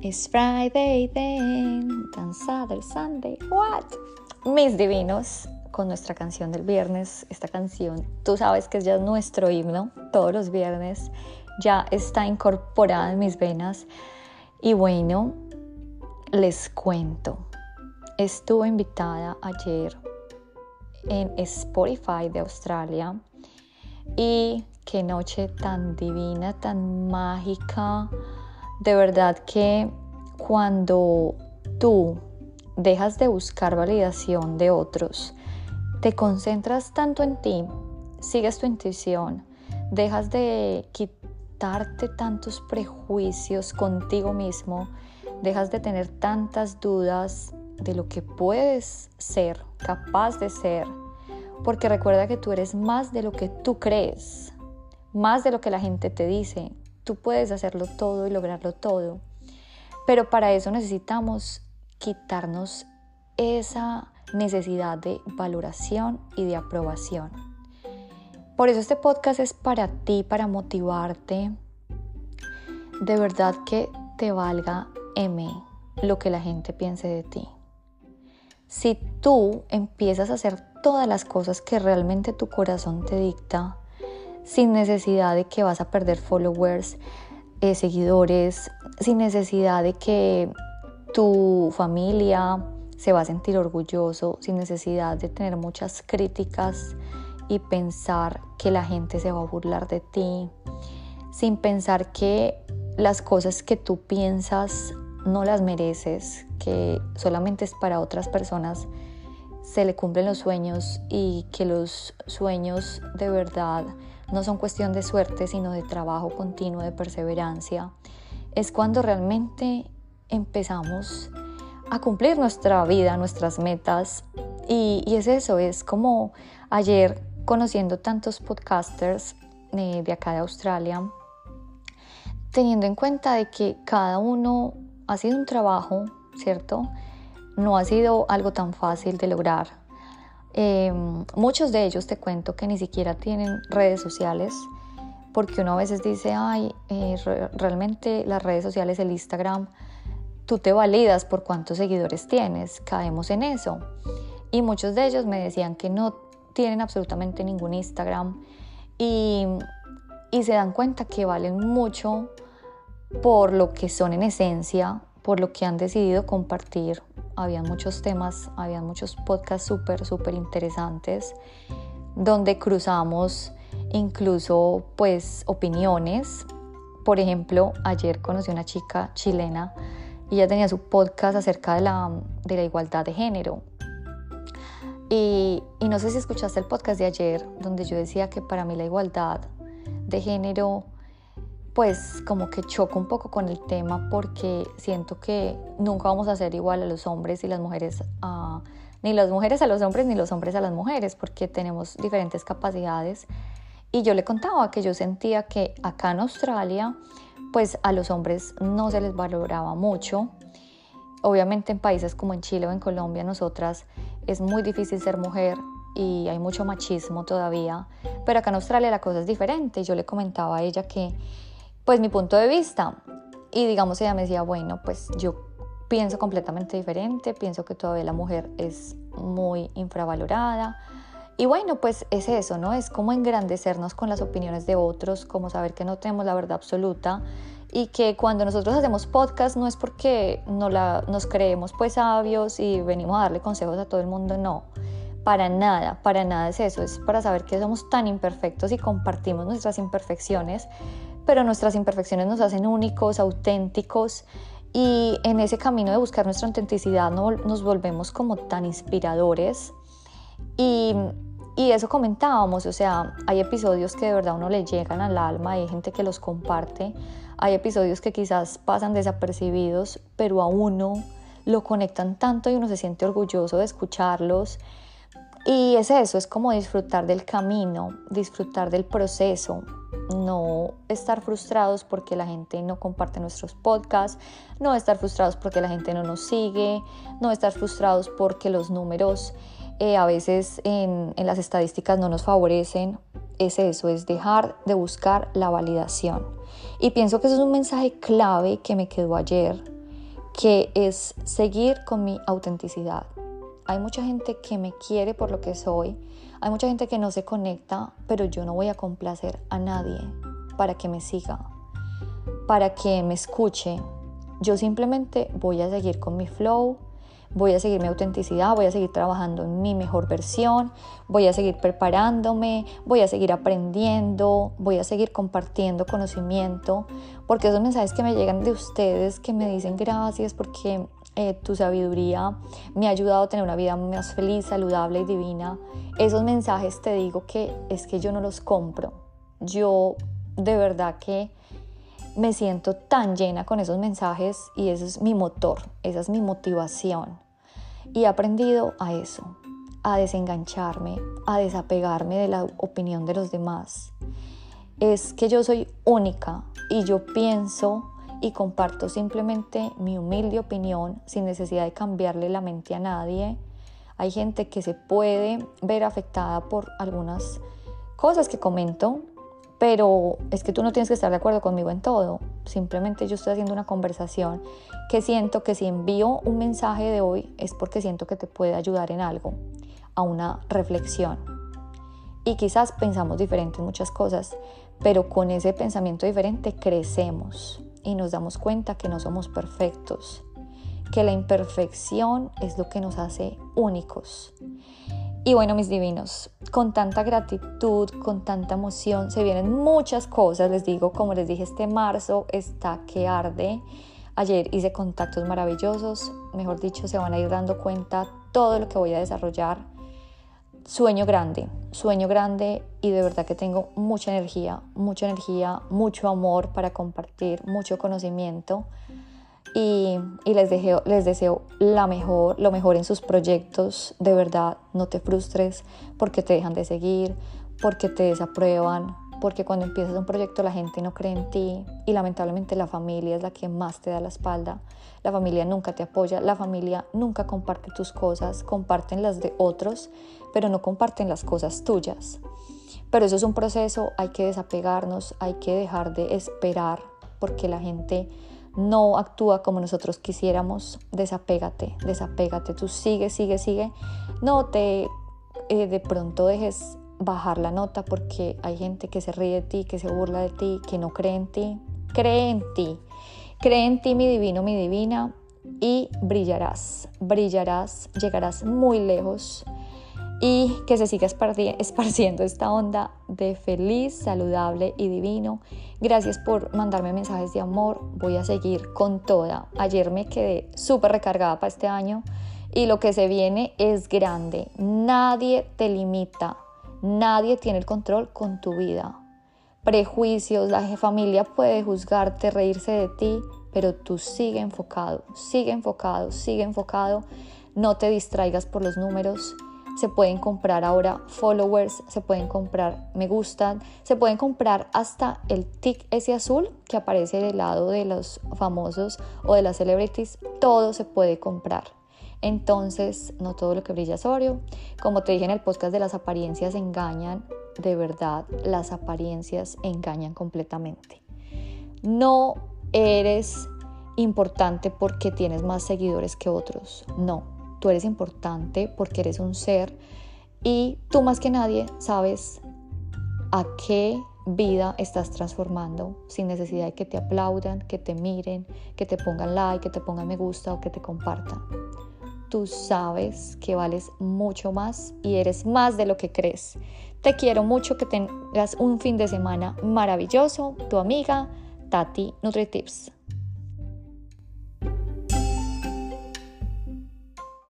It's Friday then, then Saturday, Sunday, what? Mis divinos, con nuestra canción del viernes, esta canción, tú sabes que es ya nuestro himno, todos los viernes, ya está incorporada en mis venas. Y bueno, les cuento, estuve invitada ayer en Spotify de Australia. Y qué noche tan divina, tan mágica de verdad que cuando tú dejas de buscar validación de otros, te concentras tanto en ti, sigues tu intuición, dejas de quitarte tantos prejuicios contigo mismo, dejas de tener tantas dudas de lo que puedes ser, capaz de ser, porque recuerda que tú eres más de lo que tú crees, más de lo que la gente te dice, Tú puedes hacerlo todo y lograrlo todo, pero para eso necesitamos quitarnos esa necesidad de valoración y de aprobación. Por eso este podcast es para ti, para motivarte. De verdad que te valga M lo que la gente piense de ti. Si tú empiezas a hacer todas las cosas que realmente tu corazón te dicta, sin necesidad de que vas a perder followers, eh, seguidores, sin necesidad de que tu familia se va a sentir orgulloso, sin necesidad de tener muchas críticas y pensar que la gente se va a burlar de ti, sin pensar que las cosas que tú piensas no las mereces, que solamente es para otras personas, se le cumplen los sueños y que los sueños de verdad no son cuestión de suerte, sino de trabajo continuo, de perseverancia, es cuando realmente empezamos a cumplir nuestra vida, nuestras metas. Y, es eso, es como ayer conociendo tantos podcasters eh, de acá de Australia, teniendo en cuenta de que cada uno ha sido un trabajo, ¿cierto? No ha sido algo tan fácil de lograr. Em, muchos de ellos te cuento que ni siquiera tienen redes sociales, porque uno a veces dice, ay, eh, realmente las redes sociales, el Instagram, tú te validas por cuántos seguidores tienes, caemos en eso. Y muchos de ellos me decían que no tienen absolutamente ningún Instagram y, y se dan cuenta que valen mucho por lo que son en esencia, por lo que han decidido compartir había muchos temas, había muchos podcasts súper, súper interesantes, donde cruzamos incluso pues opiniones. Por ejemplo, ayer conocí una chica chilena y ella tenía su podcast acerca de la, de la igualdad de género. Y, y no sé si escuchaste el podcast de ayer, donde yo decía que para mí la igualdad de género pues como que choco un poco con el tema porque siento que nunca vamos a ser igual a los hombres y las mujeres ni las mujeres a los hombres ni los hombres a las mujeres porque tenemos diferentes capacidades. Y yo le contaba que yo sentía que acá en Australia pues a los hombres no se les valoraba mucho. Obviamente en países como en Chile o en Colombia nosotras es muy difícil ser mujer y hay mucho machismo todavía. Pero acá en Australia la cosa es diferente. Yo le comentaba a ella que pues mi punto de vista. Y digamos, ella me decía, bueno, pues yo pienso completamente diferente, pienso que todavía la mujer es muy infravalorada. Y bueno, pues es eso, ¿no? Es como engrandecernos con las opiniones de otros, como saber que no tenemos la verdad absoluta y que cuando nosotros hacemos podcast no es porque no la, nos creemos pues sabios y venimos a darle consejos a todo el mundo, no. Para nada, para nada es eso, es para saber que somos tan imperfectos y compartimos nuestras imperfecciones pero nuestras imperfecciones nos hacen únicos, auténticos y en ese camino de buscar nuestra autenticidad nos volvemos como tan inspiradores y, y eso comentábamos, o sea, hay episodios que de verdad uno le llegan al alma, hay gente que los comparte, hay episodios que quizás pasan desapercibidos, pero a uno lo conectan tanto y uno se siente orgulloso de escucharlos. Y es eso, es como disfrutar del camino, disfrutar del proceso, no estar frustrados porque la gente no comparte nuestros podcasts, no estar frustrados porque la gente no nos sigue, no estar frustrados porque los números eh, a veces en, las estadísticas no nos favorecen. Es eso, es dejar de buscar la validación. Y pienso que eso es un mensaje clave que me quedó ayer que es seguir con mi autenticidad. Hay mucha gente que me quiere por lo que soy, hay mucha gente que no se conecta, pero yo no voy a complacer a nadie para que me siga, para que me escuche. Yo simplemente voy a seguir con mi flow, voy a seguir mi autenticidad, voy a seguir trabajando en mi mejor versión, voy a seguir preparándome, voy a seguir aprendiendo, voy a seguir compartiendo conocimiento, porque esos mensajes que me llegan de ustedes, que me dicen gracias porque eh, tu sabiduría me ha ayudado a tener una vida más feliz, saludable y divina, esos mensajes te digo que es que yo no los compro. Yo de verdad que me siento tan llena con esos mensajes y ese es mi motor, esa es mi motivación. Y he aprendido a eso, a desengancharme, a desapegarme de la opinión de los demás. Es que yo soy única y yo pienso y comparto simplemente mi humilde opinión sin necesidad de cambiarle la mente a nadie. Hay gente que se puede ver afectada por algunas cosas que comento pero es que tú no tienes que estar de acuerdo conmigo en todo. Simplemente yo estoy haciendo una conversación que siento que si envío un mensaje de hoy es porque siento que te puede ayudar en algo, a una reflexión. Y quizás pensamos diferente en muchas cosas, pero con ese pensamiento diferente crecemos y nos damos cuenta que no somos perfectos, que la imperfección es lo que nos hace únicos y bueno, mis divinos, con tanta gratitud, con tanta emoción, se vienen muchas cosas, les digo, como les dije, este marzo está que arde. Ayer hice contactos maravillosos, mejor dicho, se van a ir dando cuenta todo lo que voy a desarrollar. Sueño grande, sueño grande y de verdad que tengo mucha energía, mucha energía, mucho amor para compartir, mucho conocimiento y, les, les deseo la mejor, lo mejor en sus proyectos. De verdad, no te frustres porque te dejan de seguir, porque te desaprueban, porque cuando empiezas un proyecto la gente no cree en ti y lamentablemente la familia es la que más te da la espalda. La familia nunca te apoya, la familia nunca comparte tus cosas, comparten las de otros, pero no comparten las cosas tuyas. Pero eso es un proceso, hay que desapegarnos, hay que dejar de esperar porque la gente no actúa como nosotros quisiéramos, desapégate, desapégate, tú sigue, sigue, sigue. No te eh, de pronto dejes bajar la nota porque hay gente que se ríe de ti, que se burla de ti, que no cree en ti. Cree en ti, cree en ti, mi divino, mi divina, y brillarás, brillarás, llegarás muy lejos y que se siga esparciendo esta onda de feliz, saludable y divino. Gracias por mandarme mensajes de amor. Voy a seguir con toda. Ayer me quedé súper recargada para este año y lo que se viene es grande. Nadie te limita. Nadie tiene el control con tu vida. Prejuicios, la familia puede juzgarte, reírse de ti, pero tú sigue enfocado, sigue enfocado, sigue enfocado. No te distraigas por los números se pueden comprar ahora followers, se pueden comprar me gustan, se pueden comprar hasta el tic ese azul que aparece del lado de los famosos o de las celebrities, todo se puede comprar. Entonces, no todo lo que brilla es oro. Como te dije en el podcast de las apariencias engañan, de verdad, las apariencias engañan completamente. No eres importante porque tienes más seguidores que otros, no tú eres importante porque eres un ser y tú más que nadie sabes a qué vida estás transformando sin necesidad de que te aplaudan, que te miren, que te pongan like, que te pongan me gusta o que te compartan. Tú sabes que vales mucho más y eres más de lo que crees. Te quiero mucho, que tengas un fin de semana maravilloso. Tu amiga Tati NutriTips.